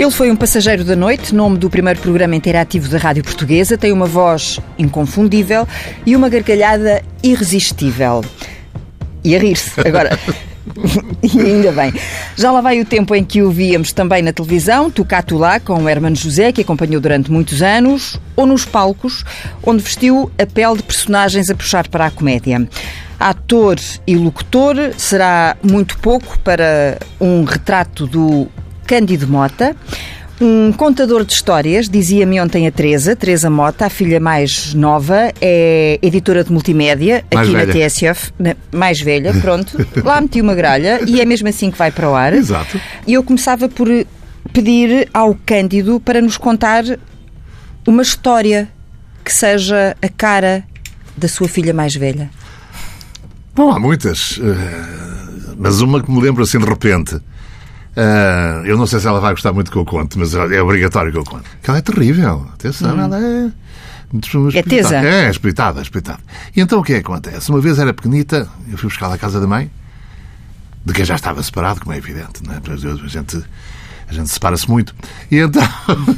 Ele foi um passageiro da noite, nome do primeiro programa interativo da Rádio Portuguesa, tem uma voz inconfundível e uma gargalhada irresistível. E a rir-se. Agora. e ainda bem. Já lá vai o tempo em que o víamos também na televisão, tu cá, tu lá, com o Hermano José, que acompanhou durante muitos anos, ou nos palcos, onde vestiu a pele de personagens a puxar para a comédia. Ator e locutor será muito pouco para um retrato do Cândido Mota. Um contador de histórias, dizia-me ontem a Teresa, Teresa Mota, a filha mais nova, é editora de multimédia Mais aqui velha. na TSF, na- mais velha, pronto. Lá meti uma gralha e é mesmo assim que vai para o ar. Exato. E eu começava por pedir ao Cândido para nos contar uma história que seja a cara da sua filha mais velha. Bom, há muitas. eh, mas uma que me lembro assim de repente. Eh, eu não sei se ela vai gostar muito que eu conte, mas é obrigatório que eu conte. Que ela é terrível. Atenção, ela é. É tesa? É, espiritada, espiritada. E então o que é que acontece? Uma vez era pequenita, eu fui buscar à casa da mãe, de quem já estava separado, como é evidente, não é? Porque A gente, a gente separa-se muito. E então,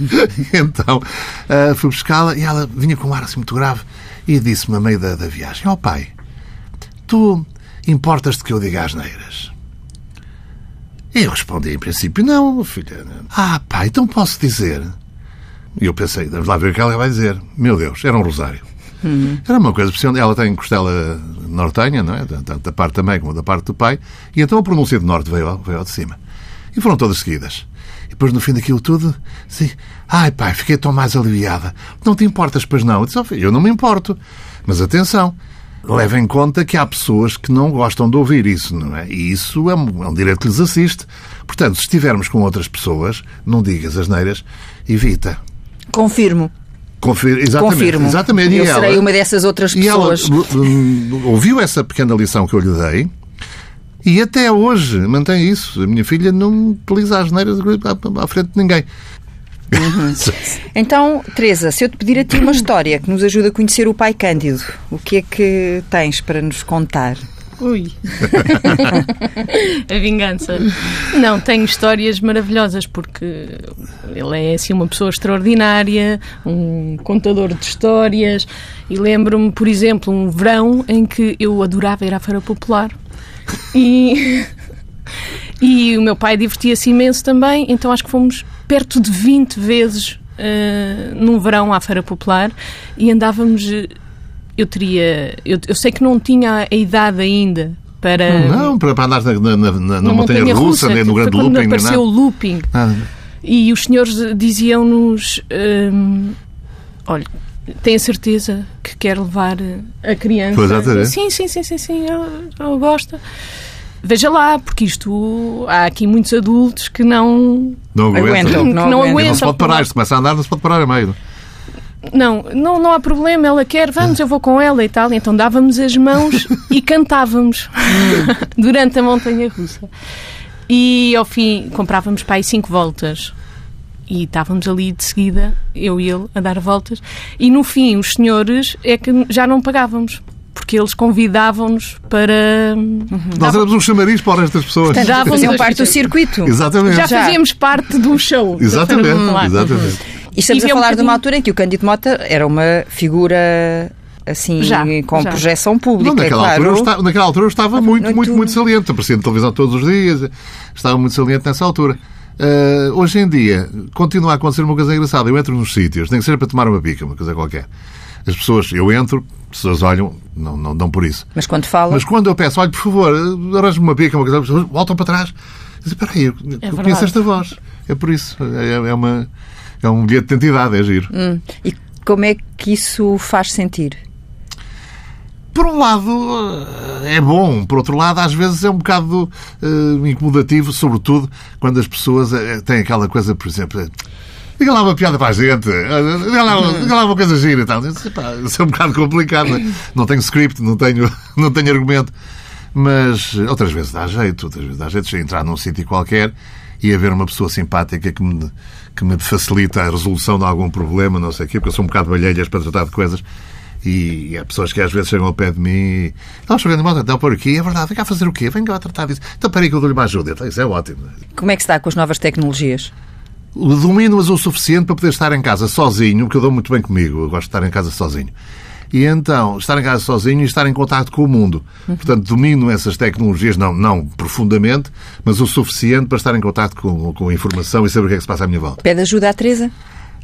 então eh, fui buscá-la e ela vinha com um ar assim muito grave e disse-me a meio da, da viagem: Ó pai, tu importas-te que eu diga as neiras? E eu respondi, em princípio, não, filha. Ah, pai, então posso dizer? E eu pensei, vamos lá ver o que ela vai dizer. Meu Deus, era um rosário. Era uma coisa impressionante. Ela tem costela nortenha, não é? Tanto da parte da mãe como da parte do pai. E então a pronúncia do norte veio, ao- veio ao de cima. E foram todas seguidas. E depois, no fim daquilo tudo, disse, ai pai, fiquei tão mais aliviada. Não te importas, pois não? Eu disse, "Oh, filho, eu não me importo. Mas atenção, leva em conta que há pessoas que não gostam de ouvir isso, não é? E isso é um, é um direito que lhes assiste. Portanto, se estivermos com outras pessoas, não digas as neiras, evita. Confirmo. Confir, exatamente, Confirmo. Exatamente. Eu e serei ela, uma dessas outras ela pessoas. hum, ouviu essa pequena lição que eu lhe dei e até hoje mantém isso. A minha filha não utiliza as neiras à frente de ninguém. Então, Teresa, se eu te pedir a ti uma história que nos ajude a conhecer o pai Cândido, o que é que tens para nos contar? Ui. a vingança. Não, tenho histórias maravilhosas porque ele é assim uma pessoa extraordinária, um contador de histórias e lembro-me, por exemplo, um verão em que eu adorava ir à Feira Popular e e o meu pai divertia-se imenso também, então acho que fomos perto de 20 vezes eh, num verão à Feira Popular e andávamos. eh, Eu teria. Eu, eu sei que não tinha a idade ainda para. Não, para, para andar na, na, na, na na montanha russa, nem no grande quando looping, nem apareceu o looping. Nada. E os senhores diziam-nos: hum, olha, tem a certeza que quer levar a criança? Pois, exatamente. sim, sim, sim, sim, sim, eu, eu gosto. Veja lá, porque isto há aqui muitos adultos que não. Não aguenta. Aguentam, que não não aguentam. Aguentam. não se pode parar, se começa a andar, não se pode parar a meio. Não, não, não há problema, ela quer, vamos, eu vou com ela e tal. Então dávamos as mãos e cantávamos durante a montanha russa. E ao fim comprávamos para aí cinco voltas. E estávamos ali de seguida, eu e ele, a dar voltas. E no fim, os senhores é que já não pagávamos. Porque eles convidavam-nos para. Nós éramos um chamariz para estas pessoas. Portanto, Já faziam parte do circuito. Exatamente. Já Já. fazíamos parte de um show. Exatamente. Exatamente. E estamos E a é um falar de uma bocadinho- altura em que o Cândido Mota era uma figura assim Já, com já. projeção pública, Não, naquela, claro. altura eu estava, naquela altura eu estava muito, muito- muito, muito saliente. Aparecia na televisão todos os dias. Estava muito saliente nessa altura. Ah, hoje em dia, continua a acontecer uma coisa engraçada. Eu entro nos sítios, nem que seja para tomar uma pica, uma coisa qualquer. As pessoas, eu entro, as pessoas olham, não, não dão por isso. Mas quando fala, Mas quando eu peço, olha, por favor, arranje-me uma pica, uma coisa, as pessoas voltam para trás. Dizem, espera aí, eu, eu conheço esta voz. É por isso. É, é uma, é um bilhete de identidade, é giro. Hum, e como é que isso faz sentir? Por um lado, eh, é bom. Por outro lado, às vezes é um bocado eh, incomodativo, sobretudo quando as pessoas eh, têm aquela coisa, por exemplo, diga lá uma piada para a gente, diga lá, diga lá uma coisa gira e tal. Disse, "Epá, Isso é um bocado complicado. Não tenho script, não tenho, não tenho argumento. Mas eh, outras vezes dá jeito, outras vezes dá jeito de entrar num sítio qualquer e haver uma pessoa simpática que me, que me facilita a resolução de algum problema, não sei o quê, porque eu sou um bocado balhelhas para tratar de coisas. E, há pessoas que às vezes chegam ao pé de mim e estão chegando moto, então por aqui, é verdade, vem cá fazer o quê? Vem cá tratar disso. Então peraí que eu dou-lhe uma ajuda. Então, Isso é ótimo. Como é que está com as novas tecnologias? Domino-as o suficiente para poder estar em casa sozinho, porque eu dou muito bem comigo, eu gosto de estar em casa sozinho. E então, estar em casa sozinho e estar em contato com o mundo. Portanto, domino essas tecnologias, não, não profundamente, mas o suficiente para estar em contato com, com a informação e saber o que é que se passa à minha volta. Pede ajuda à Teresa?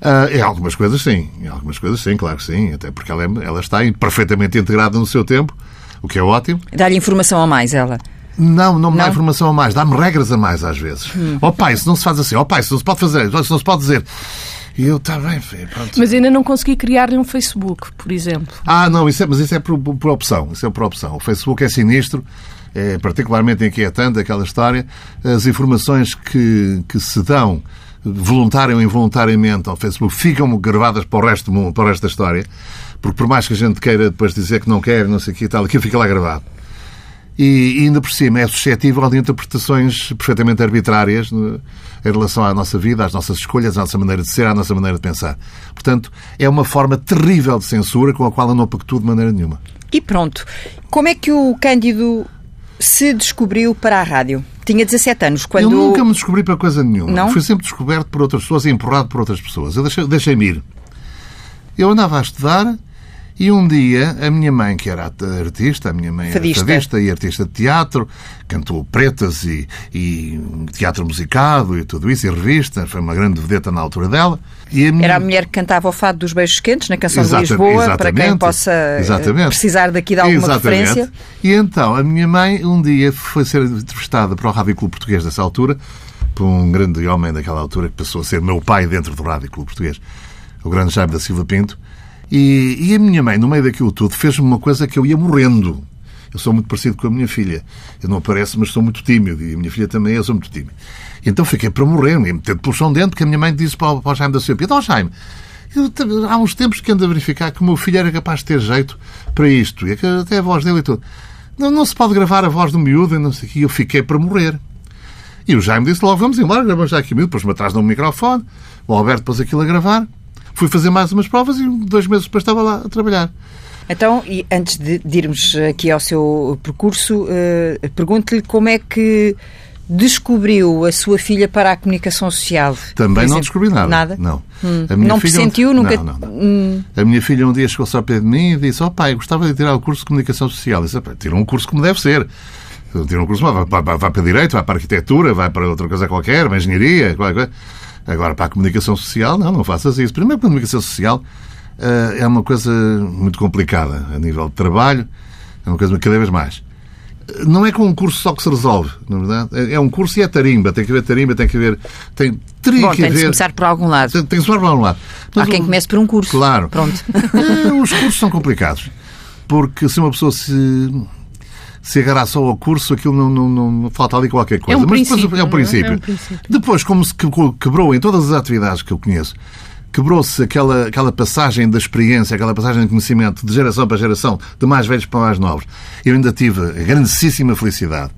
Uh, em algumas coisas, sim. Em algumas coisas, sim, claro que sim. Até porque ela, é, ela está perfeitamente integrada no seu tempo, o que é ótimo. Dá-lhe informação a mais, ela? Não, não me dá informação a mais. Dá-me regras a mais, às vezes. Hum. Oh pai, se não se faz assim. Oh pai, se não se pode fazer. Se não se pode dizer. E eu, está bem, pronto. Mas ainda não consegui criar-lhe um Facebook, por exemplo. Ah, não, isso é, mas isso é por, por opção. Isso é por opção. O Facebook é sinistro é particularmente inquietante aquela história, as informações que, que se dão voluntária ou involuntariamente ao Facebook ficam gravadas para o resto do mundo, para o resto da história, porque por mais que a gente queira depois dizer que não quer, não sei o que e tal, aquilo fica lá gravado. E, ainda por cima é suscetível de interpretações perfeitamente arbitrárias em relação à nossa vida, às nossas escolhas, à nossa maneira de ser, à nossa maneira de pensar. Portanto, é uma forma terrível de censura com a qual eu não pactuo de maneira nenhuma. E pronto. Como é que o Cândido se descobriu para a rádio? Tinha 17 anos quando... Eu nunca me descobri para coisa nenhuma. Não? Fui sempre descoberto por outras pessoas e empurrado por outras pessoas. Eu deixei-me deixei ir. Eu andava a estudar e um dia a minha mãe, que era artista, a minha mãe fadista. era fadista e artista de teatro, cantou pretas e, e, teatro musicado e tudo isso, e revista, foi uma grande vedeta na altura dela. A minha... Era a mulher que cantava o fado dos beijos quentes na canção de Lisboa, para quem possa eh, exatamente. precisar daqui de alguma exatamente. referência. E então a minha mãe um dia foi ser entrevistada para o Rádio Clube Português dessa altura, por um grande homem daquela altura que passou a ser meu pai dentro do Rádio Clube Português, o grande Jaime da Silva Pinto. E, e a minha mãe, no meio daquilo tudo, fez-me uma coisa que eu ia morrendo. Eu sou muito parecido com a minha filha. Eu não apareço, mas sou muito tímido. E a minha filha também, eu sou muito tímido. Então fiquei para morrer, me meter de dentro, que a minha mãe disse para o, para o Jaime da Silva, então Jaime, eu, há uns tempos que ando a verificar que o meu filho era capaz de ter jeito para isto. E até a voz dele e tudo. Não, não se pode gravar a voz do miúdo e não sei o que. Eu fiquei para morrer. E o Jaime disse logo, vamos embora, gravamos já aqui miúdo. Depois me atrás de um microfone. O Alberto pôs aquilo a gravar. Fui fazer mais umas provas e dois meses depois estava lá a trabalhar. Então, e antes de, de irmos aqui ao seu percurso, uh, pergunto-lhe como é que descobriu a sua filha para a comunicação social? Também não descobri nada. Nada? Não. Hum. A minha não filha pressentiu? Um... Nunca... Não, não, não. Hum. A minha filha um dia chegou-se ao pé de mim e disse oh pai, gostava de tirar o curso de comunicação social. Eu disse, tira um curso como deve ser. Tira um curso, vai, vai, vai, vai para Direito, vai para Arquitetura, vai para outra coisa qualquer, para Engenharia, qualquer coisa. Agora, para a comunicação social, não, não faças isso. Primeiro, a comunicação social uh, é uma coisa muito complicada a nível de trabalho, é uma coisa cada vez mais. Não é com um curso só que se resolve, na verdade. É, é um curso e é tarimba. Tem que haver tarimba, tem que haver. Tem, teria Bom, que tem haver... de começar por algum lado. Tem, tem que começar por algum lado. Mas Há quem comece por um curso. Claro. Pronto. É, os cursos são complicados. Porque se uma pessoa se se agarrar só ao curso, aquilo não, não, não falta ali qualquer coisa. É um Mas depois é um princípio. É um princípio. Depois, como se quebrou em todas as atividades que eu conheço, quebrou-se aquela, aquela passagem da experiência, aquela passagem de conhecimento de geração para geração, de mais velhos para mais novos. Eu ainda tive a grandíssima felicidade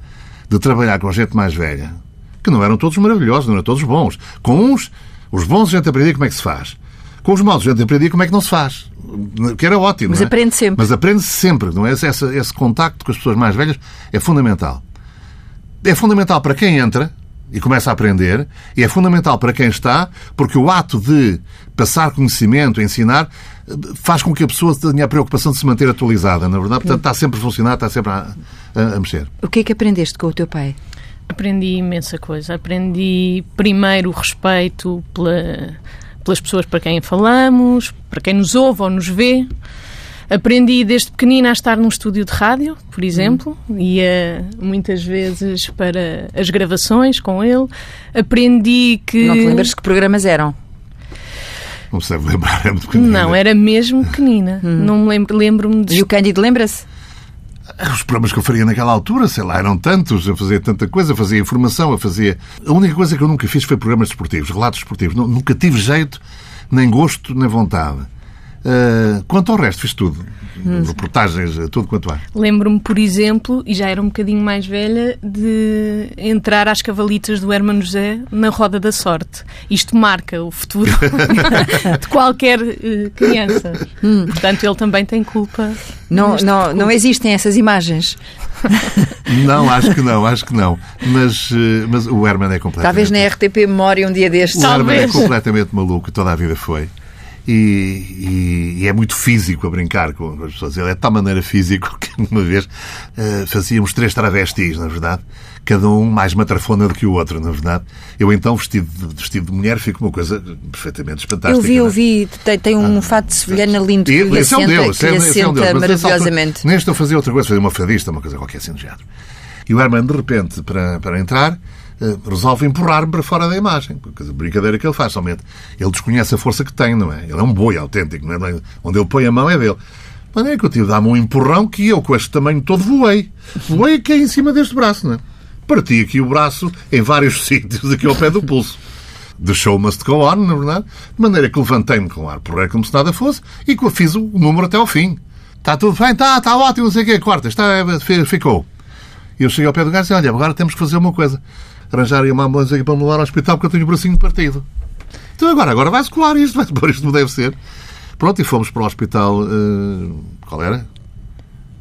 de trabalhar com gente mais velha, que não eram todos maravilhosos, não eram todos bons. Com uns, os bons a gente aprendia como é que se faz. Com os maus a gente aprendia como é que não se faz que era ótimo. Mas é? aprende sempre. Mas aprende -se sempre, não é? Esse, esse contacto com as pessoas mais velhas é fundamental. É fundamental para quem entra e começa a aprender, e é fundamental para quem está, porque o ato de passar conhecimento, ensinar, faz com que a pessoa tenha a preocupação de se manter atualizada, na verdade. Portanto, está sempre a funcionar, está sempre a, a, a mexer. O que é que aprendeste com o teu pai? Aprendi imensa coisa. Aprendi primeiro o respeito pela pelas pessoas para quem falamos, para quem nos ouve ou nos vê. Aprendi desde pequenina a estar num estúdio de rádio, por exemplo, hum. ia muitas vezes para as gravações com ele. Aprendi que. Não te lembras que programas eram? Não sei lembrar, é muito pequenina. Não, era mesmo pequenina. Hum. Não me lembro, lembro-me de. E o Cândido lembra-se? Os programas que eu faria naquela altura, sei lá, eram tantos, eu fazia tanta coisa, fazia informação, eu fazia. A única coisa que eu nunca fiz foi programas desportivos, relatos desportivos. Nunca tive jeito, nem gosto, nem vontade. Uh, quanto ao resto, fiz tudo. Reportagens, tudo quanto há. Lembro-me, por exemplo, e já era um bocadinho mais velha, de entrar às cavalitas do Hermano José na Roda da Sorte. Isto marca o futuro de qualquer uh, criança. Hum. Portanto, ele também tem culpa. Não, não, não existem essas imagens. Não, acho que não, acho que não. Mas, eh, mas o Herman é completamente. Talvez na RTP Memória um dia destes. O Herman é completamente maluco, toda a vida foi. E, e, é muito físico a brincar com as pessoas. Ele é de tal maneira físico que uma vez uh, fazíamos três travestis, na verdade, cada um mais matrafona do que o outro, na verdade. Eu então, vestido de, vestido de mulher, fico uma coisa perfeitamente fantástica. Eu vi, eu é? vi, tem, tem um ah, fato de sevilhana lindo que lhe assenta, é um Deus, que lhe assenta é um maravilhosamente. Neste eu fazia outra coisa, fazia uma fadista, uma coisa qualquer assim do género. E o Herman, de repente, para, para entrar, resolve empurrar-me para fora da imagem. Porque a brincadeira que ele faz, somente. Ele desconhece a força que tem, não é? Ele é um boi autêntico, não é? Onde ele põe a mão é dele. De maneira que eu tive de dar-me um empurrão que eu, com este tamanho todo, voei. Voei aqui em cima deste braço, não é? Parti aqui o braço em vários sítios, aqui ao pé do pulso. The show must go on, na verdade. De maneira que levantei-me com ar por como se nada fosse e fiz o número até ao fim. Está tudo bem, está, está ótimo, não sei o quê. Quarta, está, ficou. E eu cheguei ao pé do gajo e disse, olha, agora temos que fazer uma coisa arranjarem uma ambulância para me levar ao hospital porque eu tenho o bracinho partido. Então agora, agora vai-se colar isto, vai-se pôr isto não deve ser. Pronto, e fomos para o hospital. Uh, qual era?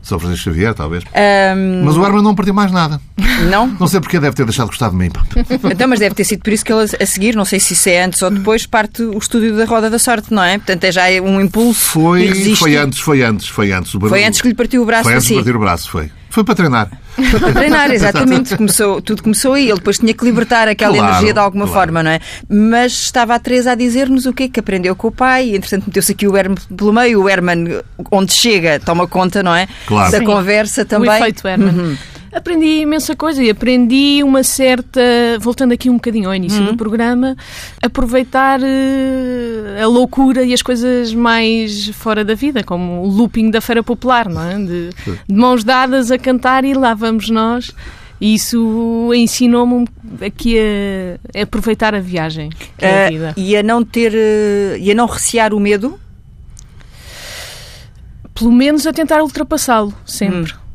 São Francisco Xavier, talvez. Um... Mas o Herman não partiu mais nada. Não? Não sei porque deve ter deixado de gostar de mim. Então, mas deve ter sido por isso que ele a seguir, não sei se isso é antes ou depois, parte o estúdio da Roda da Sorte, não é? Portanto, é já um impulso. Foi, foi antes, foi antes, foi antes. Foi antes que lhe partiu o braço Foi antes assim. de partir o braço, foi. Foi para treinar. Foi para treinar, exatamente. Começou, tudo começou aí. Ele depois tinha que libertar aquela claro, energia de alguma claro. forma, não é? Mas estava a Teresa a dizer-nos o que é que aprendeu com o pai. E, entretanto, meteu-se aqui o Herman pelo meio. O Herman, onde chega, toma conta, não é? Claro. Da Sim. conversa também. O efeito Herman. Uhum. Aprendi imensa coisa e aprendi uma certa, voltando aqui um bocadinho ao início uhum. do programa, aproveitar uh, a loucura e as coisas mais fora da vida, como o looping da Feira Popular, não é? De, de mãos dadas a cantar e lá vamos nós. E isso ensinou-me aqui a, a, aproveitar a viagem. É a uh, vida. E a não ter. Uh, e a não recear o medo? Pelo menos a tentar ultrapassá-lo, sempre. Hum.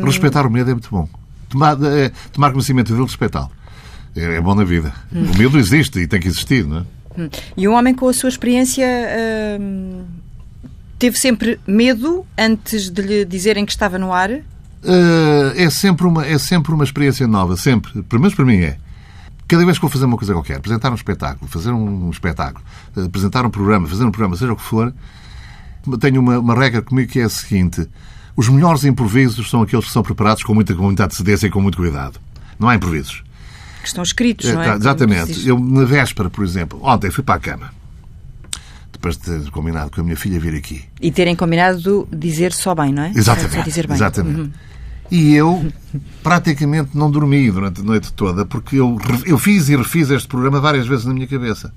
Um... Respeitar o medo é muito bom. Tomar, é, tomar conhecimento dele, respeitá-lo. É, é, bom na vida. Hum. O medo existe e tem que existir, não é? Hum. E um homem com a sua experiência hum, teve sempre medo antes de lhe dizerem que estava no ar? Uh, é, sempre uma, é sempre uma experiência nova, sempre. Pelo menos para mim é. Cada vez que vou fazer uma coisa qualquer, apresentar um espetáculo, fazer um espetáculo, apresentar um programa, fazer um programa, seja o que for, tenho uma, uma regra comigo que é a seguinte: os melhores improvisos são aqueles que são preparados com muita, com muita antecedência e com muito cuidado. Não há improvisos. Que estão escritos, não é? Tá, exatamente. Eu, na véspera, por exemplo, ontem fui para a cama. Depois de ter combinado com a minha filha vir aqui. E terem combinado dizer só bem, não é? Exatamente. dizer bem. Exatamente. Uhum. E eu praticamente não dormi durante a noite toda, porque eu, eu fiz e refiz este programa várias vezes na minha cabeça.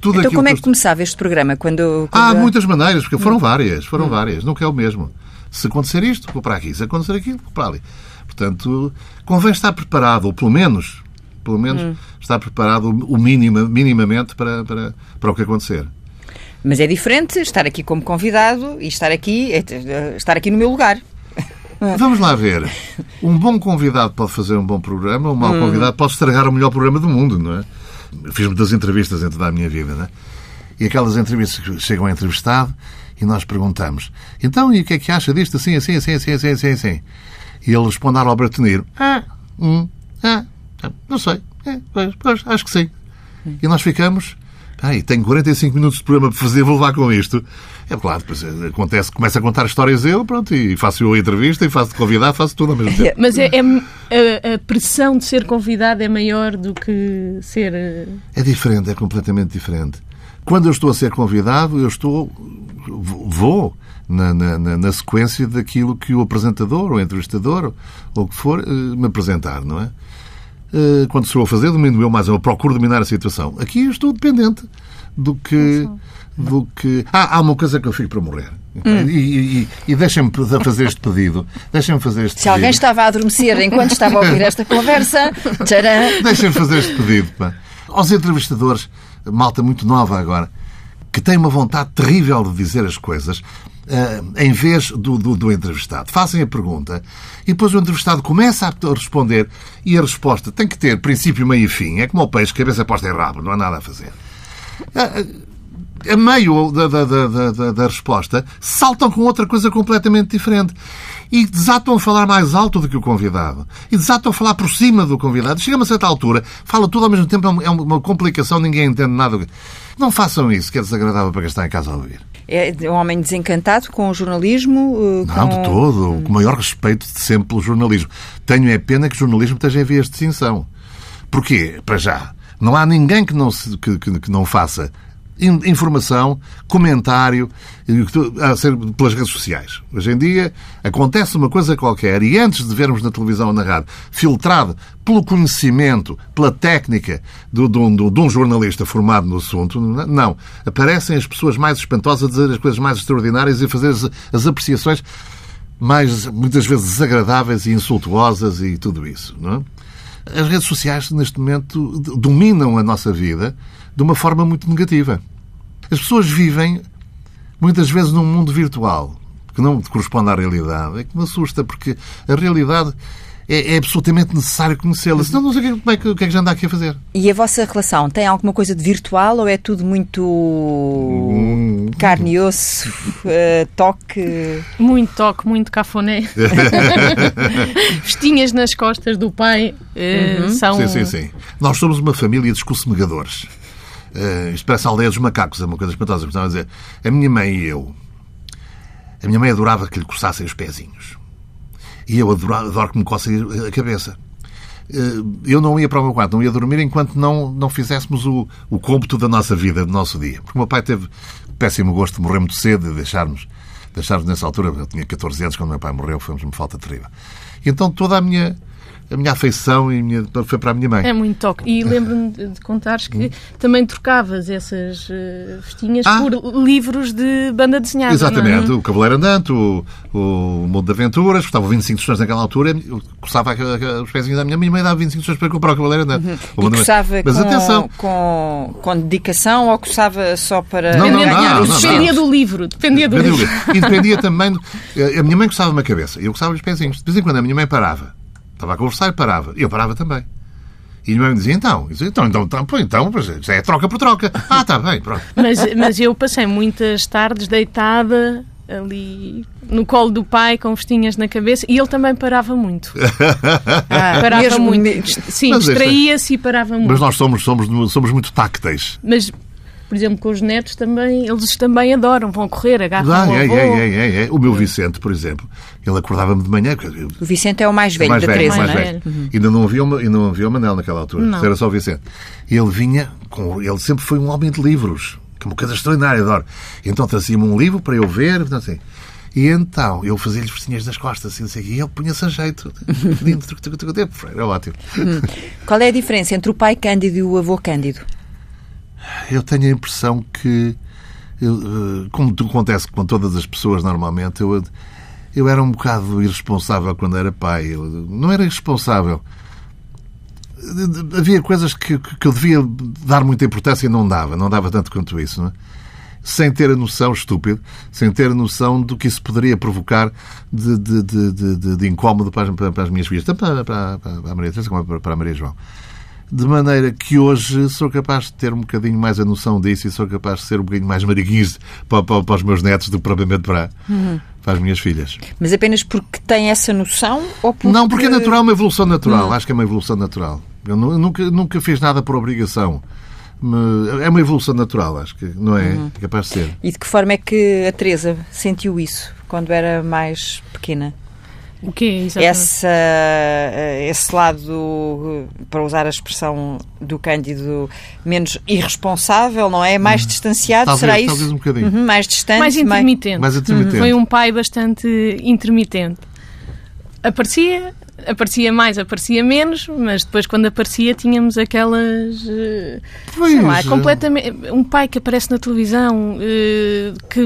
Tudo então como é que começava este programa? Quando, quando... Há muitas maneiras, porque foram hum. várias, foram hum. várias, nunca é o mesmo. Se acontecer isto, vou para aqui. Se acontecer aquilo, vou para ali. Portanto, convém estar preparado, ou pelo menos, pelo menos hum. estar preparado o minima, minimamente para, para, para o que acontecer. Mas é diferente estar aqui como convidado e estar aqui, é, estar aqui no meu lugar. Vamos lá ver. Um bom convidado pode fazer um bom programa, um mau hum. convidado pode estragar o melhor programa do mundo, não é? Fiz muitas entrevistas dentro da minha vida, não é? E aquelas entrevistas que chegam a entrevistado e nós perguntamos: então, e o que é que acha disto assim, assim, assim, assim, assim, assim? assim? E ele responde a Robert De Niro: ah, hum, ah, não sei, é, pois, pois, acho que sim. E nós ficamos. Ai, tenho 45 minutos de programa para fazer, vou levar com isto. É claro, depois eh, acontece, começa a contar histórias eu, pronto, e faço eu a entrevista e faço de convidado, faço tudo ao mesmo tempo. Mas é, é, a, pressão de ser convidado é maior do que ser. Eh, é diferente, é completamente diferente. Quando eu estou a ser convidado, eu estou. vou na, na, na sequência daquilo que o apresentador, ou entrevistador, ou o que for, eh, me apresentar, não é? Eh, quando estou a fazer, domino eu mais, eu procuro dominar a situação. Aqui eu estou dependente do que. Do que... Ah, há uma coisa que eu fico para morrer. Hum. E, e, e deixem-me fazer este pedido. Deixem-me fazer este Se pedido. alguém estava a adormecer enquanto estava a ouvir esta conversa, deixem-me fazer este pedido. Pá. Aos entrevistadores, malta muito nova agora, que tem uma vontade terrível de dizer as coisas, uh, em vez do, do, do, entrevistado. Fazem a pergunta e depois o entrevistado começa a responder e a resposta tem que ter princípio, meio e fim. É como o peixe, cabeça posta em rabo, não há nada a fazer. Uh, a meio da, da, da, da, resposta, saltam com outra coisa completamente diferente. E desatam a falar mais alto do que o convidado. E desatam a falar por cima do convidado. Chega a uma certa altura, fala tudo ao mesmo tempo, é, é uma complicação, ninguém entende nada. Não façam isso, que é desagradável para quem está em casa a ouvir. É um homem desencantado com o jornalismo? Com... Não, de todo. Com o maior respeito de sempre pelo jornalismo. Tenho é pena que o jornalismo esteja em vias de extinção. Porquê? Para já. Não há ninguém que não, se, que, que, que não faça informação, comentário, a ser pelas redes sociais. Hoje em dia acontece uma coisa qualquer e antes de vermos na televisão ou na rádio, filtrado pelo conhecimento, pela técnica de, de, de um jornalista formado no assunto, não. Aparecem as pessoas mais espantosas a dizer as coisas mais extraordinárias e a fazer as, as apreciações mais, muitas vezes, desagradáveis e insultuosas e tudo isso. Não é? As redes sociais, neste momento, dominam a nossa vida de uma forma muito negativa. As pessoas vivem, muitas vezes, num mundo virtual que não corresponde à realidade. É que me assusta, porque a realidade é, é absolutamente necessário conhecê-la. Senão não sei como é que, o que é que já anda aqui a fazer. E a vossa relação tem alguma coisa de virtual ou é tudo muito hum. carne e osso, uh, toque? Muito toque, muito cafoné. Vestinhas nas costas do pai uh, uhum. são... Sim, sim, sim. Nós somos uma família de escossemegadores. Uh, isto parece a aldeia dos macacos, é uma coisa espantosa. Gostava a dizer, a minha mãe e eu, a minha mãe adorava que lhe coçassem os pezinhos. E eu adoro, adoro que me coçem a cabeça. Eh, eu não ia para o meu quarto, não ia dormir enquanto não, não fizéssemos o, o cômputo da nossa vida, do nosso dia. Porque o meu pai teve péssimo gosto de morrer muito cedo e deixar-nos deixar nessa altura. Eu tinha 14 anos quando meu pai morreu, foi uma falta terrível. E então toda a minha a minha afeição e a minha, foi para a minha mãe. É muito toque. E lembro-me de contares que também trocavas essas uh, vestinhas ah. por livros de banda desenhada. Exatamente. É? O Cavaleiro Andante, o, o Mundo de Aventuras, custava 25 tostões naquela altura, eu coçava os pezinhos da minha mãe e dava 25 tostões para comprar o Cavaleiro Andante. Uhum. E coçava Mas com, atenção. Com, com dedicação ou coçava só para não, não, ganhar? Não, não, dependia do livro. Dependia do livro. E dependia também. A minha mãe coçava-me a cabeça. Eu coçava os pezinhos. De vez em quando a minha mãe parava Estava a conversar e parava. E eu parava também. E a minha mãe dizia, então, dizia, então, então, então, então pois, é troca por troca. Ah, está bem, pronto. Mas, mas eu passei muitas tardes deitada ali no colo do pai com vestinhas na cabeça e ele também parava muito. Ah, parava mesmo, muito. Sim, é- distraía-se e parava muito. Mas nós somos, somos, somos muito tácteis. Mas por exemplo, com os netos também, eles também adoram, vão correr, agarram ah, é, é, é, é, é, O meu Vicente, por exemplo, ele acordava-me de manhã. O Vicente é o mais velho o mais da velho, Teresa, mais velho. Uhum. Ainda não havia, uma, ainda não havia o Manel naquela altura, não. era só o Vicente. Ele vinha, com, ele sempre foi um homem de livros, que é uma coisa extraordinária, adoro. Então trazia-me um livro para eu ver, assim. E então, eu fazia-lhe vestinhas das costas, assim, assim, e ele punha-se a jeito. Era ótimo. Hum. Qual é a diferença entre o pai Cândido e o avô Cândido? Eu tenho a impressão que, eh, como acontece com todas as pessoas normalmente, eu, eu era um bocado irresponsável quando era pai. Eu não era irresponsável. Havia coisas que, que eu devia dar muita importância e não dava. Não dava tanto quanto isso, não é? sem ter a noção, estúpido, sem ter a noção do que isso poderia provocar de, de, de, de incómodo para as, para as minhas filhas, tanto para, para, para a Maria Teresa como para a Maria João de maneira que hoje sou capaz de ter um bocadinho mais a noção disso e sou capaz de ser um bocadinho mais mariquinhos para, para, para os meus netos do que propriamente para, uhum. para as minhas filhas. Mas apenas porque tem essa noção? Ou porque... Não, porque é natural, é uma evolução natural. Uhum. Acho que é uma evolução natural. Eu nunca, nunca fiz nada por obrigação. É uma evolução natural, acho que não é uhum. capaz de ser. E de que forma é que a Teresa sentiu isso quando era mais pequena? O quê, Essa, eh, esse lado, para usar a expressão do Cândido, menos irresponsável, não é? Mais uhum. distanciado, talvez, será isso? Talvez um bocadinho. Uhum, mais distante. Mais intermitente. Mais intermitente. Foi um pai bastante intermitente. Aparecia, aparecia mais, aparecia menos, mas depois quando aparecia tínhamos aquelas uh, pois, sei lá, completamente um pai que aparece na televisão que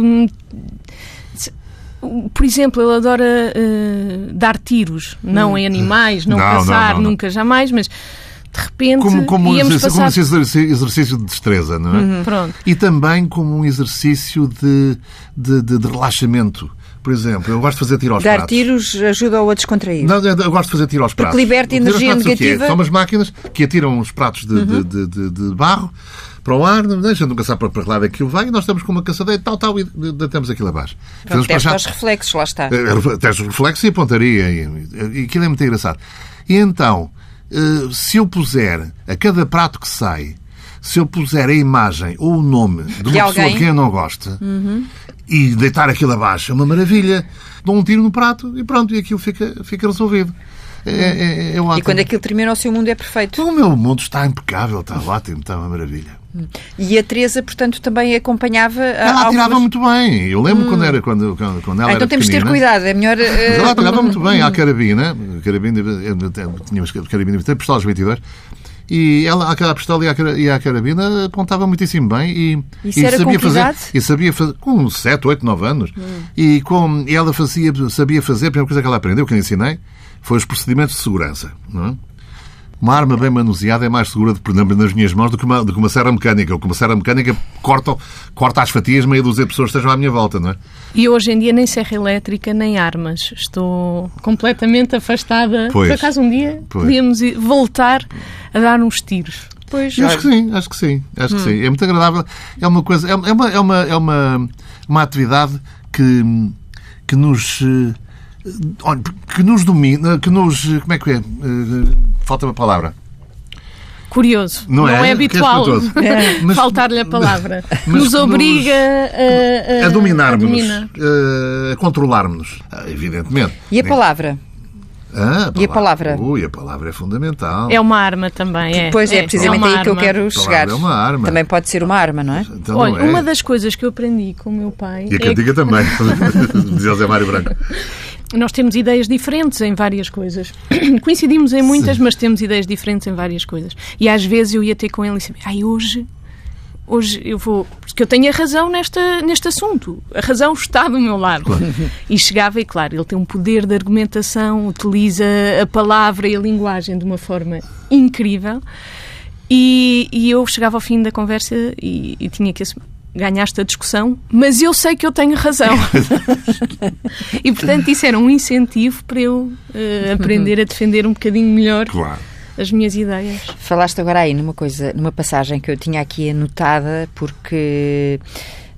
por exemplo, ele adora uh, dar tiros, não hum. em animais, não, não caçar, não, não, nunca, jamais, mas de repente como, como, um íamos exercício, passar... como exercício- exercício de destreza, não é? Pronto. E também como um exercício de, de, de- de relaxamento. Por exemplo, eu gosto de fazer tiro aos Dar pratos. tiros ajuda-o a descontrair. Não, eu eu gosto de fazer tiro aos pratos. liberta O tiro aos energia pratos, negativa. Uhum. São umas máquinas que atiram os pratos de, de- de- de- de barro para o ar, não deixa nunca sabe para, para que lado aquilo vai, e nós estamos com uma caçadeira, tal, tal, e deitamos aquilo abaixo. Pronto, já- aos reflexos, lá está. eh, Teste de reflexo e a pontaria. E, e aquilo é muito engraçado. E então, eh, se eu puser a cada prato que sai, se eu puser a imagem ou o nome de uma pessoa alguém? Uhum. de quem eu não gosto e deitar aquilo abaixo, é uma maravilha. Dou um tiro no prato e pronto, e aquilo fica, fica resolvido. É, é, é ótimo. E quando aquilo termina, o seu mundo é perfeito. O meu mundo está impecável, está ótimo, está uma maravilha. E a Teresa, portanto, também acompanhava. Ela atirava muito bem. Eu lembro quando, era, quando, quando, quando ela Ah, então temos de ter cuidado, é melhor. eh, Mas ela atirava muito bem à carabina. carabina eu tínhamos carabina, pistolas 22. E ela, à pistola e cara- e carabina, apontava muitíssimo bem e, Isso e sabia fazer. E sabia fazer com 7, 8, 9 anos. E, com, e ela fazia, sabia fazer, a primeira coisa que ela aprendeu, que eu lhe ensinei, foi os procedimentos de segurança. Não é? Uma arma bem manuseada é mais segura, por exemplo, nas minhas mãos do que uma, do que uma serra mecânica. Ou que uma serra mecânica corta, corta as fatias meia dúzia de pessoas que estejam à minha volta, não é? E hoje em dia nem serra elétrica, nem armas. Estou completamente afastada. Pois. Por acaso um dia Pois. podíamos voltar a dar uns tiros. Pois, Acho que sim, acho que sim, acho que sim. É muito agradável. É uma coisa, é é uma, é uma, é uma, uma atividade que, que nos eh, olha, que nos domina, que nos como é que é? Eh, Falta uma palavra. curioso. Não é? Que é habitual. Mas- faltar-lhe a palavra. mas nos obriga a, A dominarmos-nos, dominar. eh, a controlarmos-nos, Ah, evidentemente. E a palavra? Ah, E a palavra? Ui, a palavra é fundamental. É uma arma também. É, Pois é, precisamente uma aí que eu arma. quero palavra chegar. é uma arma. Também pode ser uma arma, não é? Então não Olha, é. uma das coisas que eu aprendi com o meu pai E a é cantiga também, dizia o Zé Mário Branco. Nós temos ideias diferentes em várias coisas. Coincidimos em muitas, mas temos ideias diferentes em várias coisas. E às vezes eu ia ter com ele e disse: Ai, hoje. Hoje eu vou. Porque eu tenho a razão nesta, neste assunto. A razão está do meu lado. E chegava, e claro, ele tem um poder de argumentação, utiliza a palavra e a linguagem de uma forma incrível. E, e eu chegava ao fim da conversa e, e tinha que assumir. Ganhaste a discussão, mas eu sei que eu tenho razão. e portanto, isso era um incentivo para eu eh, aprender a defender um bocadinho melhor Claro. as minhas ideias. Falaste agora aí numa coisa, numa passagem que eu tinha aqui anotada, porque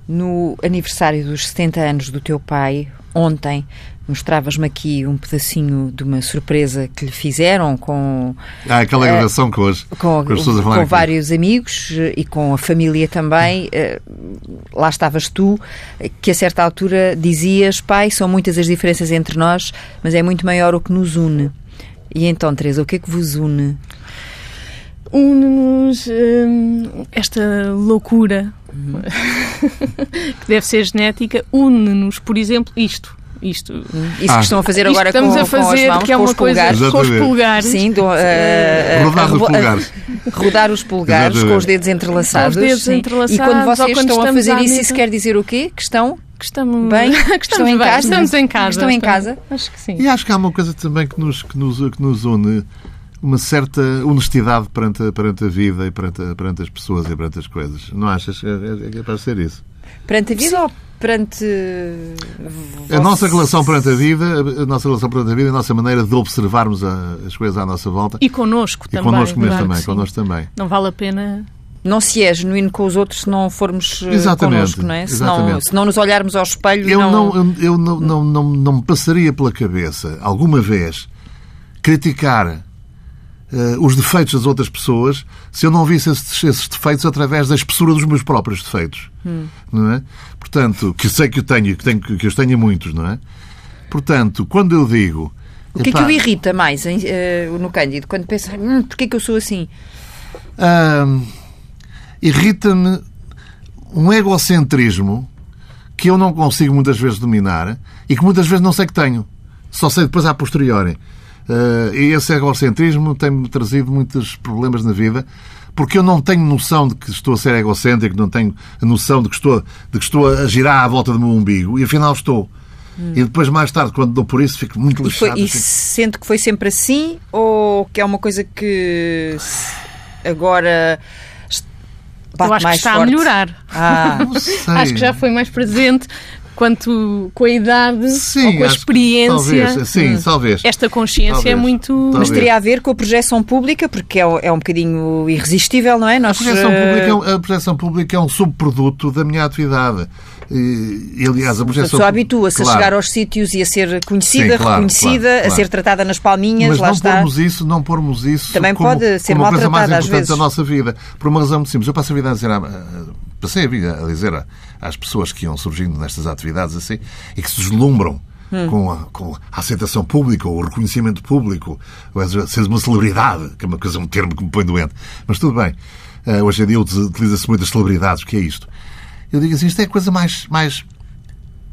no aniversário dos 70 anos do teu pai, ontem, mostravas-me aqui um pedacinho de uma surpresa que lhe fizeram com, Há aquela gravação que hoje, com, com as pessoas a falar com vários amigos eh, e com a família também. Eh, Lá estavas tu, eh, que a certa altura dizias: Pai, são muitas as diferenças entre nós, mas é muito maior o que nos une. E então, Teresa, o que é que vos une? Une-nos hum, esta loucura que deve ser genética, une-nos, por exemplo, isto. Isto, Isso Ah. que estão a fazer agora estamos com, a fazer, com as mãos, que é com uma os polegares. com os polegares. Sim, do, eh, Rodar a os polegares. rodar os polegares Exatamente. com os dedos entrelaçados. Com os dedos sim. entrelaçados, E quando vocês quando estão a fazer isso, mesa. isso quer dizer o quê? Que estão Que estamos Bem? que Estão estamos em bem, casa? Estamos em casa. Estão em casa? Acho que sim. E acho que há uma coisa também que nos, que nos, que nos une, uma certa honestidade perante, a- perante a vida e perante, a- perante as pessoas e perante as coisas. Não achas? É, é, é de ser isso. perante a vida ou perante. A nossa relação perante a vida, a nossa relação perante a vida, a nossa maneira de observarmos a- as coisas à nossa volta. E connosco E também. connosco mesmo claro também, connosco também. Não vale a pena. Não se é genuíno com os outros se não formos eh, Exatamente, connosco, não é? Se não, se não nos olharmos ao espelho, Eu, não. não, eu, eu não, não, não, não me passaria pela cabeça, alguma vez, criticar eh, os defeitos das outras pessoas se eu não visse esses, esses defeitos através da espessura dos meus próprios defeitos. Não é? Portanto, que sei que eu tenho, que, tenho, que eu tenho muitos, não é? Portanto, quando eu digo. O que é que o irrita mais eh, no Cândido? Quando pensa, hum, porquê que eu sou assim? Ahm, irrita-me um egocentrismo que eu não consigo muitas vezes dominar e que muitas vezes não sei que tenho. Só sei depois a posteriori. Ah, e esse egocentrismo tem-me trazido muitos problemas na vida porque eu não tenho noção de que estou a ser egocêntrico, não tenho a noção de que estou, de que estou a girar à volta do meu umbigo e afinal estou. E depois, mais tarde, quando dou por isso, fico muito E, foi, e fico- sente que foi sempre assim ou que é uma coisa que agora bate Eu acho que está forte? a melhorar. Ah, sei. Acho que já foi mais presente quanto com a idade Sim, ou com a acho que experiência. Talvez, sim, talvez. Esta consciência é Talvez. muito. Talvez. mas teria a ver com a projeção pública, porque é, um- é um bocadinho irresistível, não é? A Nós, projeção, eh, pública, é um- a projeção pública é um subproduto da minha atividade. E, aliás, a A projeção pessoa habitua-se Claro. a chegar aos sítios e a ser conhecida, Sim, claro, reconhecida, claro, a ser tratada nas palminhas, Mas lá não está. pormos isso, não pormos isso Também como, pode ser como a coisa mais maltratada às importante da vezes. nossa vida. Por uma razão muito simples. Eu passo a vida a dizer, a- a- passei a vida a dizer às pessoas que iam surgindo nestas atividades assim e que se deslumbram Hum. com, a, com a aceitação pública ou o reconhecimento público, ou seres uma celebridade, que é uma coisa, um termo que me põe doente. Mas tudo bem. Eh, hoje em dia utiliza-se muitas celebridades, o que é isto? Eu digo assim, isto é a coisa mais, mais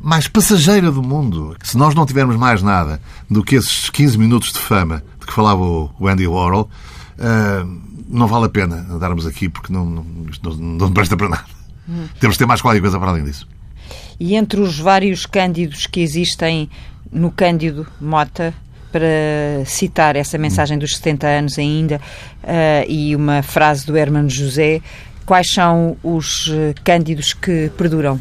mais passageira do mundo. Se nós não tivermos mais nada do que esses 15 minutos de fama de que falava o Andy Warhol, ah, não vale a pena andarmos aqui porque não, não, isto não, não presta para nada. Temos de ter mais qualquer coisa para além disso. E entre os vários cândidos que existem no Cândido Mota, para citar essa mensagem dos 70 anos ainda, eh, e uma frase do Hermano José, quais são os eh, cândidos que perduram?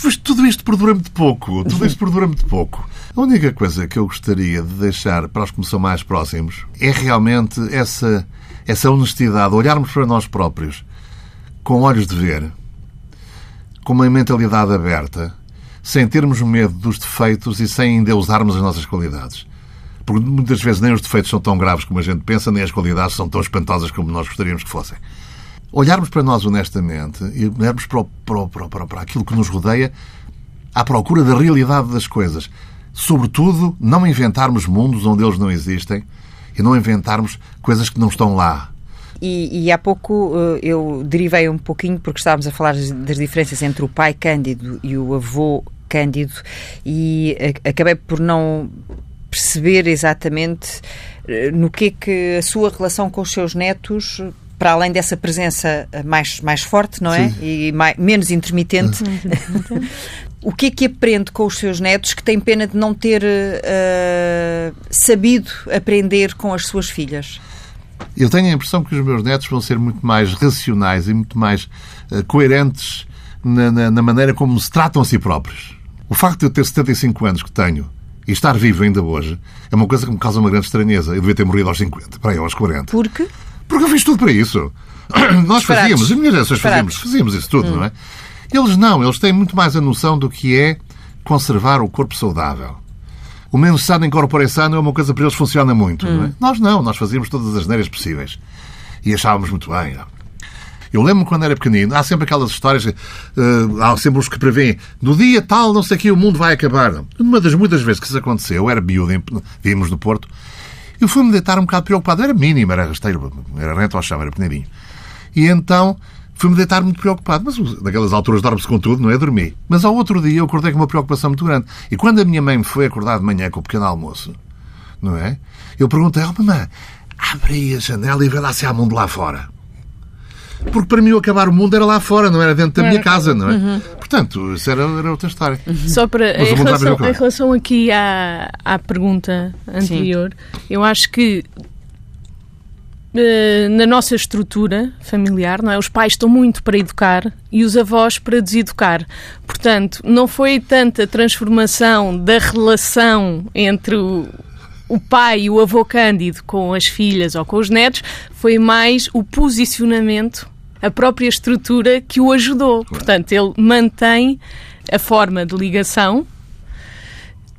Pois tudo isto perdura muito pouco. Tudo isto perdura muito pouco. A única coisa que eu gostaria de deixar para os que me são mais próximos é realmente essa, essa honestidade, olharmos para nós próprios com olhos de ver, com uma mentalidade aberta, sem termos medo dos defeitos e sem endeusarmos as nossas qualidades. Porque muitas vezes nem os defeitos são tão graves como a gente pensa, nem as qualidades são tão espantosas como nós gostaríamos que fossem olharmos para nós honestamente e olharmos para, para, para, para aquilo que nos rodeia à procura da realidade das coisas. Sobretudo, não inventarmos mundos onde eles não existem e não inventarmos coisas que não estão lá. E, e há pouco eh, eu derivei um pouquinho, porque estávamos a falar das, das diferenças entre o pai Cândido e o avô Cândido, e a- acabei por não perceber exatamente eh, no que é que a sua relação com os seus netos. Para além dessa presença mais, mais forte, não é? Sim. E mai- menos intermitente, o que é que aprende com os seus netos que tem pena de não ter eh, sabido aprender com as suas filhas? Eu tenho a impressão que os meus netos vão ser muito mais racionais e muito mais eh, coerentes na, na- na maneira como se tratam a si próprios. O facto de eu ter 75 anos que tenho e estar vivo ainda hoje é uma coisa que me causa uma grande estranheza. Eu devia ter morrido aos 50, para aí aos 40. Porque Porque eu fiz tudo para isso. Nós fazíamos, as minhas gerações fazíamos, fazíamos isso tudo, não é? Eles não, eles têm muito mais a noção do que é conservar o corpo saudável. O menos sano em sano é uma coisa para eles funciona muito, não é? Nós não, nós fazíamos todas as neiras possíveis. E achávamos muito bem. não? Eu lembro-me quando era pequenino, há sempre aquelas histórias, eh, há sempre os que prevêem, no dia tal, não sei o que, o mundo vai acabar. Uma das muitas vezes que isso aconteceu, eu era miúdo, vimos no Porto, eu fui-me deitar um bocado preocupado. Era mínimo, era rasteiro, era rento ao chão, era pequenininho. E então fui-me deitar muito preocupado. Mas naquelas alturas dorme-se com tudo, não é? Dormi. Mas ao outro dia eu acordei com uma preocupação muito grande. E quando a minha mãe me foi acordar de manhã com o pequeno almoço, não é? Eu perguntei, oh, mamãe, abre aí a janela e vê lá se há mundo lá fora. Porque para mim o acabar o mundo era lá fora, não era dentro da minha casa, não é? Portanto, isso era, era outra história. Só para, Mas em relação, em relação aqui à, à pergunta anterior, eu acho que na nossa estrutura familiar, não é? Os pais estão muito para educar e os avós para deseducar. Portanto, não foi tanta transformação da relação entre o, o pai e o avô Cândido com as filhas ou com os netos, foi mais o posicionamento, a própria estrutura que o ajudou. Portanto, ele mantém a forma de ligação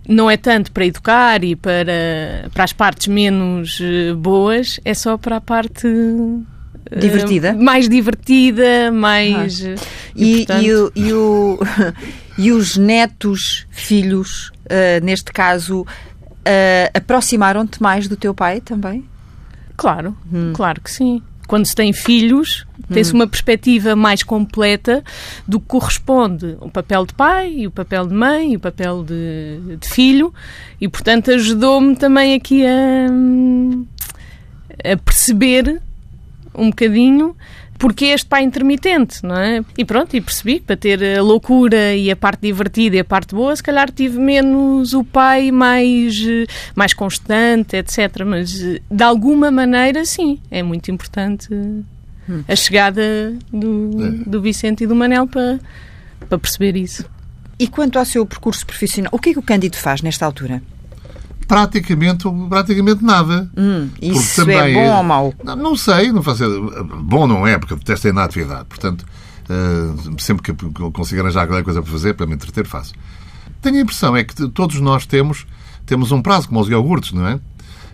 não é tanto para educar e para, para as partes menos eh, boas, é só para a parte eh, Divertida? mais divertida, mais. eh, E, portanto, e o- e o- e os netos, filhos, ah, neste caso, ah, aproximaram-te mais do teu pai também? Claro, Hum. claro que sim. Quando se tem filhos, tem-se uma perspectiva mais completa do que corresponde o papel de pai, e o papel de mãe, e o papel de, de filho, e portanto ajudou-me também aqui a, a perceber um bocadinho porque este pai intermitente, não é? E pronto, e percebi que para ter a loucura e a parte divertida e a parte boa, se calhar tive menos o pai mais, mais constante, etc. Mas de alguma maneira, sim, é muito importante a chegada do, É. do Vicente e do Manel para, para perceber isso. E quanto ao seu percurso profissional, o que é que o Cândido faz nesta altura? Praticamente, praticamente nada. Hum, isso é bom ou mau? Não, não sei, não faço. Bom não é, porque eu detesto a inatividade. Portanto, eh, sempre que eu consigo arranjar qualquer coisa para fazer, para me entreter, faço. Tenho a impressão é que todos nós temos, temos um prazo, como os iogurtes, não é?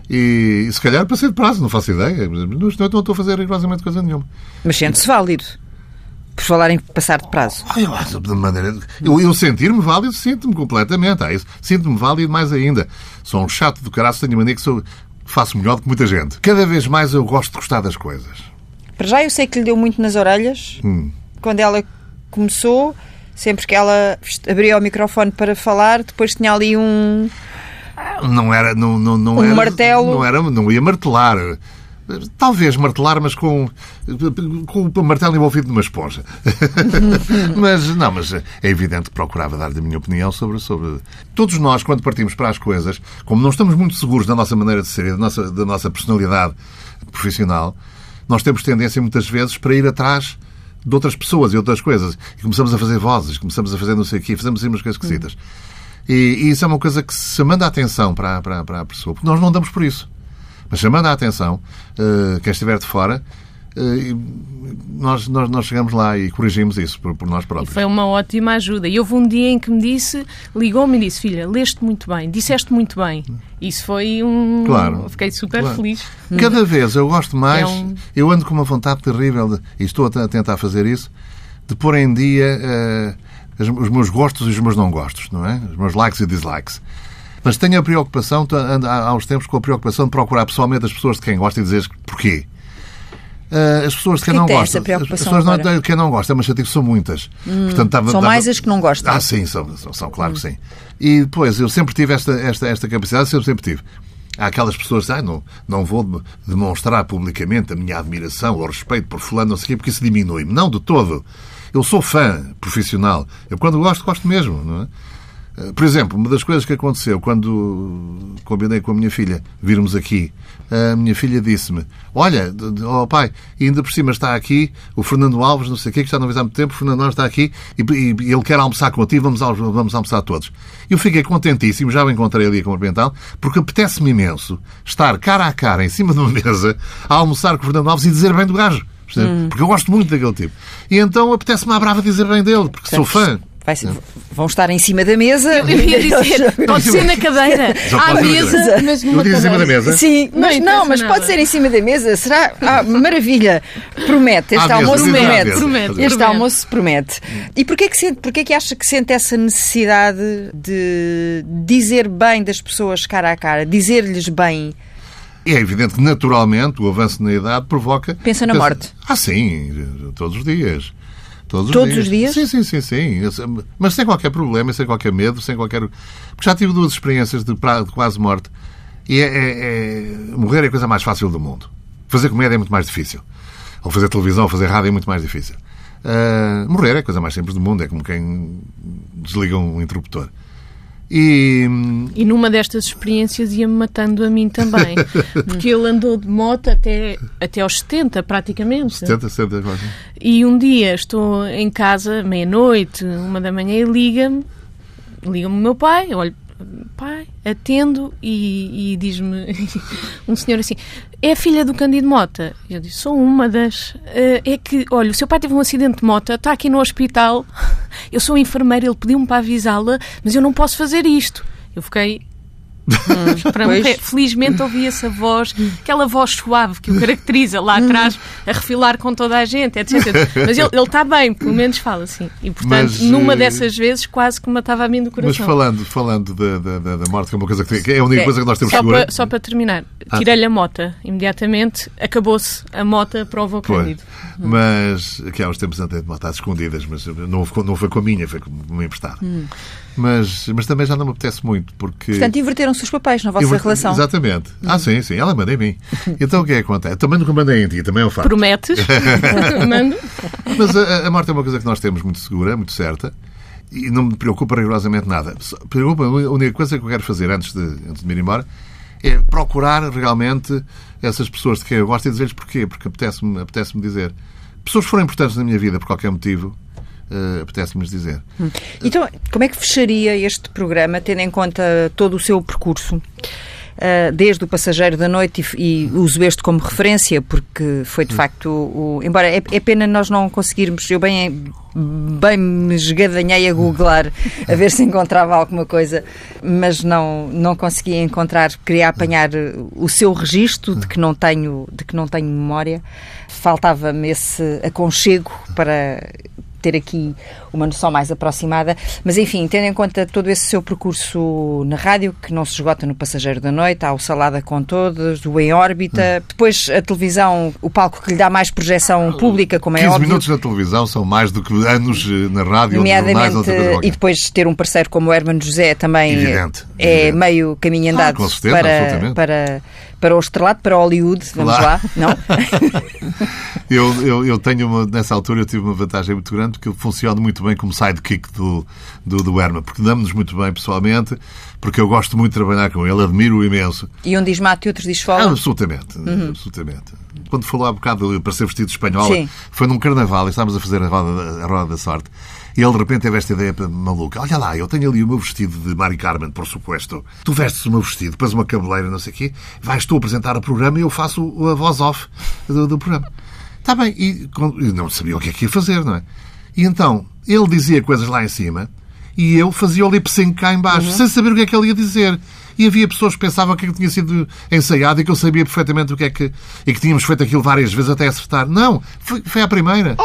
E, se calhar para ser de prazo, não faço ideia. Não estou a fazer rigorosamente coisa nenhuma. Mas sente-se válido. Por falar em passar de prazo. Ah, eu acho de maneira. Eu, eu sentir-me válido, sinto-me completamente. Ah. Sinto-me válido mais ainda. Sou um chato do caraço, tenho mania que sou, faço melhor do que muita gente. Cada vez mais eu gosto de gostar das coisas. Para já eu sei que lhe deu muito nas orelhas. Hum. Quando ela começou, sempre que ela abria o microfone para falar, depois tinha ali um. Não era. Não, não, não Um era, martelo. Não, era, não ia martelar. Talvez martelar, mas com, com o martelo envolvido numa esponja. mas não, mas é evidente que procurava dar a minha opinião sobre, sobre. Todos nós, quando partimos para as coisas, como não estamos muito seguros da nossa maneira de ser e da nossa, da nossa personalidade profissional, nós temos tendência muitas vezes para ir atrás de outras pessoas e outras coisas. E começamos a fazer vozes, começamos a fazer não sei o quê, fazemos umas coisas esquisitas. E, e isso é uma coisa que se chamando a atenção para, para, para a pessoa, porque nós não damos por isso. Mas chamando a atenção, eh, quem estiver de fora, eh, nós, nós, nós chegamos lá e corrigimos isso por, por nós E próprios. foi uma ótima ajuda. E houve um dia em que me disse, ligou-me e disse: Filha, leste muito bem, disseste muito bem. Isso foi um. Claro. Fiquei super Claro. feliz. Cada vez eu gosto mais, É um- eu ando com uma vontade terrível, de, e estou a, tentar fazer isso, de pôr em dia as- os meus gostos e os meus não gostos, não é? Os meus likes e dislikes. Mas tenho a preocupação, ando há uns tempos com a preocupação de procurar pessoalmente as pessoas de quem gosto e dizer porquê. Eh, as pessoas de quem não preocupação As pessoas não, de quem não gosta, mas chatice são muitas. Portanto, estava- São mais as que não gostam. ah, sim, são, são, são, claro que sim. E depois, eu sempre tive esta, esta, esta capacidade, sempre, sempre tive. Há aquelas pessoas que ah, não, não vou de- demonstrar publicamente a minha admiração ou respeito por fulano, não sei o quê, porque isso diminui-me. Não, de todo. Eu sou fã profissional. Eu, quando gosto, gosto mesmo. Não é? Eh, Por exemplo, uma das coisas que aconteceu quando combinei com a minha filha virmos aqui, a minha filha disse-me: Olha, oh pai, ainda por cima está aqui o Fernando Alves, não sei o quê, que já não vês há muito tempo, o Fernando Alves está aqui e, e- e ele quer almoçar contigo, vamos, vamos almoçar todos. Eu fiquei contentíssimo, já o encontrei ali a cumprimentá-lo, porque apetece-me imenso estar cara a cara em cima de uma mesa a almoçar com o Fernando Alves e dizer bem do gajo. Percebe? Porque eu gosto muito daquele tipo. E então apetece-me à brava dizer bem dele, porque sou fã. Vai ser- vão estar em cima da mesa. Eu ia dizer, pode ser na cadeira. Já À mesa, cadeira. mas Eu numa disse em cima da cadeira. mesa. Sim, Não mas não, interessa mas nada. pode ser em cima da mesa. Será? Ah, maravilha. Promete. Este À almoço promete. Promete, Este promete. almoço promete. E porquê que, sente, porquê que acha que sente essa necessidade de dizer bem das pessoas cara a cara, dizer-lhes bem? É evidente que, naturalmente, o avanço na idade provoca... Pensa na morte. Ah, sim, todos os dias. Todos, Todos os dias? Sim, sim, sim, sim. Eu sei- Mas sem qualquer problema, sem qualquer medo, sem qualquer... Porque já tive duas experiências de, quase morte. E é, é- é- Morrer é a coisa mais fácil do mundo. Fazer comédia é muito mais difícil. Ou fazer televisão, ou fazer rádio é muito mais difícil. Ah, morrer é a coisa mais simples do mundo. É como quem desliga um interruptor. E... E numa destas experiências ia-me matando a mim também. Porque ele andou de moto até, até aos 70, praticamente. 70, 70, quase. E um dia estou em casa, meia-noite, uma da manhã, e liga-me, liga-me o meu pai, olho, pai, atendo e, e diz-me um senhor assim, é a filha do Cândido Mota? Eu disse, sou uma das. "Eh, É que, olha, o seu pai teve um acidente de moto, está aqui no hospital, eu sou enfermeira, ele pediu-me para avisá-la, mas eu não posso fazer isto. Eu fiquei para Pois. morrer. Felizmente ouvi essa voz, aquela voz suave que o caracteriza lá atrás, a refilar com toda a gente, etc. Mas ele, ele está bem, pelo menos fala assim. E portanto, Mas, numa eh, dessas vezes, quase que me matava a mim do Mas coração. falando, falando da, da, da- morte, que é uma coisa que, tem- que é a única É, coisa que nós temos Só segura. para, só para terminar, Ah. tirei-lhe a mota imediatamente, acabou-se a mota para o Foi. Cândido. Mas que há uns tempos andei de moto às escondidas, mas não, foi- não foi com a minha, foi com uma emprestada. Hum. Mas, mas também já não me apetece muito, porque. Portanto, inverteram-se os papéis na vossa relação. Exatamente. Ah, sim, sim, ela manda em mim. Então o que é que acontece? Também nunca mandei em ti, também é um facto. Prometes? Mando. Mas a, a morte é uma coisa que nós temos muito segura, muito certa, e não me preocupa rigorosamente nada. Preocupa, a única coisa que eu quero fazer antes de, antes de me ir embora é procurar realmente essas pessoas de quem eu gosto e dizer-lhes porquê, porque apetece-me apetece dizer. Pessoas que foram importantes na minha vida por qualquer motivo, eh, apetece-me dizer. Então, como é que fecharia este programa, tendo em conta todo o seu percurso? Uh, desde o Passageiro da Noite e, e uso este como referência porque foi de facto o, embora é, é pena nós não conseguirmos eu bem, bem me esgadanhei a googlar a ver se encontrava alguma coisa mas não, não conseguia encontrar queria apanhar o seu registro de que não tenho, de que não tenho memória faltava-me esse aconchego para ter aqui uma noção mais aproximada. Mas, enfim, tendo em conta todo esse seu percurso na rádio, que não se esgota no Passageiro da Noite, há o Salada com Todos, o Em Órbita, depois a televisão, o palco que lhe dá mais projeção pública, como é 15 óbvio. minutos na televisão são mais do que anos eh, na rádio jornais Nomeadamente, ou coisa e depois ter um parceiro como o Hermano José também Evidente, é evidente. meio caminho andado com certeza, para, para, para o estrelato, para Hollywood, vamos Claro. lá, não? Eu, eu, eu tenho uma, nessa altura eu tive uma vantagem muito grande porque eu funciono muito bem como sidekick do, do, do Herman, porque damos-nos muito bem pessoalmente, porque eu gosto muito de trabalhar com ele, admiro-o imenso. E um diz mate e outro diz Ah, fola. absolutamente, absolutamente. Quando falou há bocado para ser vestido de espanhola, Sim. foi num carnaval e estávamos a fazer a roda, da- a roda da sorte. E ele de repente teve esta ideia maluca. Olha lá, eu tenho ali o meu vestido de Mari Carmen, por suposto. Tu vestes o meu vestido, depois uma cabeleira, não sei o quê, vais tu apresentar o programa e eu faço a voz off do, do programa. Está bem, e, e não sabia o que é que ia fazer, não é? E então, ele dizia coisas lá em cima e eu fazia o lip sync cá em baixo, sem saber o que é que ele ia dizer. E havia pessoas que pensavam que tinha sido ensaiado e que eu sabia perfeitamente o que é que. e que tínhamos feito aquilo várias vezes até acertar. Não! Foi, foi à primeira.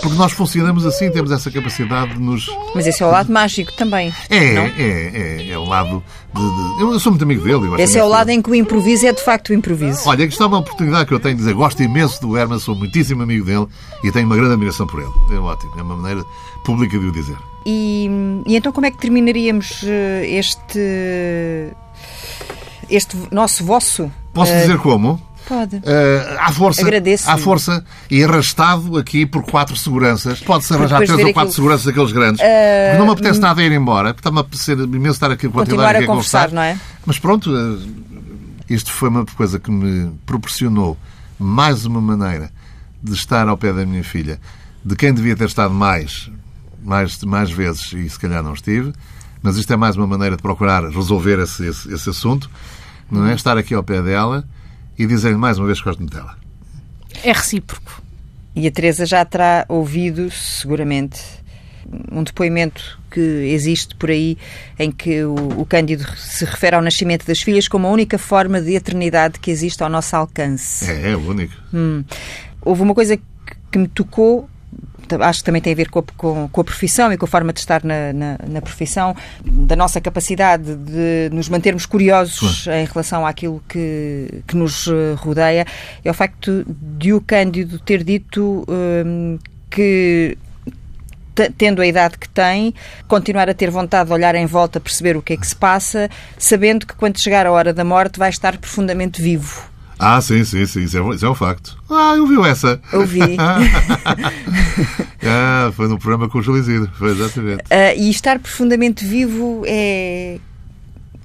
Porque nós funcionamos assim, temos essa capacidade de nos. Mas esse é o lado mágico também. É, não? é, é, é o lado de. de- Eu sou muito amigo dele. Esse é o imenso lado em que o improviso é de facto o improviso. Olha, isto é uma oportunidade que eu tenho de dizer. Gosto imenso do Herman, sou muitíssimo amigo dele e tenho uma grande admiração por ele. É ótimo, é uma maneira pública de o dizer. E, e então como é que terminaríamos eh, este este nosso vosso? Posso eh, dizer como? Pode. Uh, à força, Agradeço. à força e arrastado aqui por quatro seguranças. Pode-se arranjar três ou quatro aquilo- seguranças daqueles grandes. Porque não me apetece nada ir embora. Está-me a apetecer imenso estar aqui a continuar, a aqui conversar, não é? Mas pronto, uh, isto foi uma coisa que me proporcionou mais uma maneira de estar ao pé da minha filha, de quem devia ter estado mais, mais, mais vezes e se calhar não estive. Mas isto é mais uma maneira de procurar resolver esse, esse, esse assunto, não é? Estar aqui ao pé dela e dizer-lhe mais uma vez que gosto muito dela. É recíproco. E a Teresa já terá ouvido, seguramente, um depoimento que existe por aí em que o, o Cândido se refere ao nascimento das filhas como a única forma de eternidade que existe ao nosso alcance. É, é o único. Houve uma coisa que, que me tocou, acho que também tem a ver com a, com- com a profissão e com a forma de estar na, na, na profissão, da nossa capacidade de nos mantermos curiosos em relação àquilo que, que nos eh, rodeia, é o facto de o Cândido ter dito hum, que te- tendo a idade que tem, continuar a ter vontade de olhar em volta, perceber o que é que se passa, sabendo que quando chegar a hora da morte vai estar profundamente vivo. Ah, sim, sim, sim, isso é, um- isso é um facto. Ah, ouviu essa? Ouvi. ah, foi no programa com o Júlio Isidro, foi exatamente. Ah, e estar profundamente vivo é.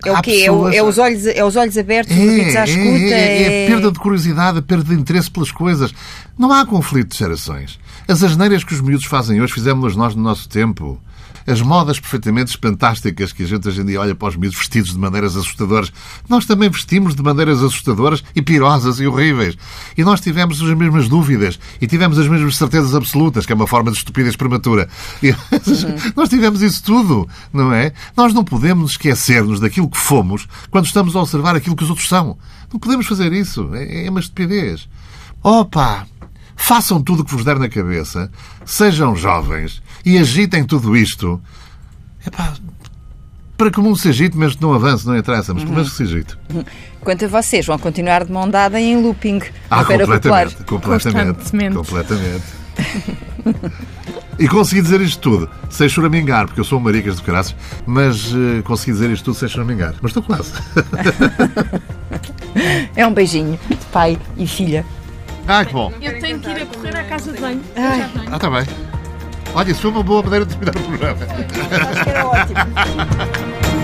É o quê? É, pessoas- é os olhos, é os olhos abertos, os ouvidos à escuta? é, é, é perda de curiosidade, a perda de interesse pelas coisas. Não há conflito de gerações. As asneiras que os miúdos fazem hoje fizemos nós no nosso tempo. As modas perfeitamente fantásticas que a gente hoje em dia olha para os miúdos vestidos de maneiras assustadoras. Nós também vestimos de maneiras assustadoras e pirosas e horríveis. E nós tivemos as mesmas dúvidas e tivemos as mesmas certezas absolutas, que é uma forma de estupidez prematura. E nós tivemos isso tudo, não é? Nós não podemos esquecer-nos daquilo que fomos quando estamos a observar aquilo que os outros são. Não podemos fazer isso. É, é uma estupidez. Opa! Façam tudo o que vos der na cabeça, sejam jovens e agitem tudo isto. Epá, para que o mundo se agite, mesmo que não avance, não interessa, mas pelo menos que se agite. Quanto a vocês, vão continuar de mão dada em looping. Ah, completamente, completamente, Constantemente. completamente. E consegui dizer isto tudo sem choramingar, porque eu sou um maricas de caraças, mas uh, consegui dizer isto tudo sem choramingar. Mas estou quase. é um beijinho de pai e filha. Ah, que bom. Eu tenho que ir a correr à casa de banho. Ai. Ah, está bem. Olha, isso foi uma boa maneira de terminar o programa. Acho que era ótimo.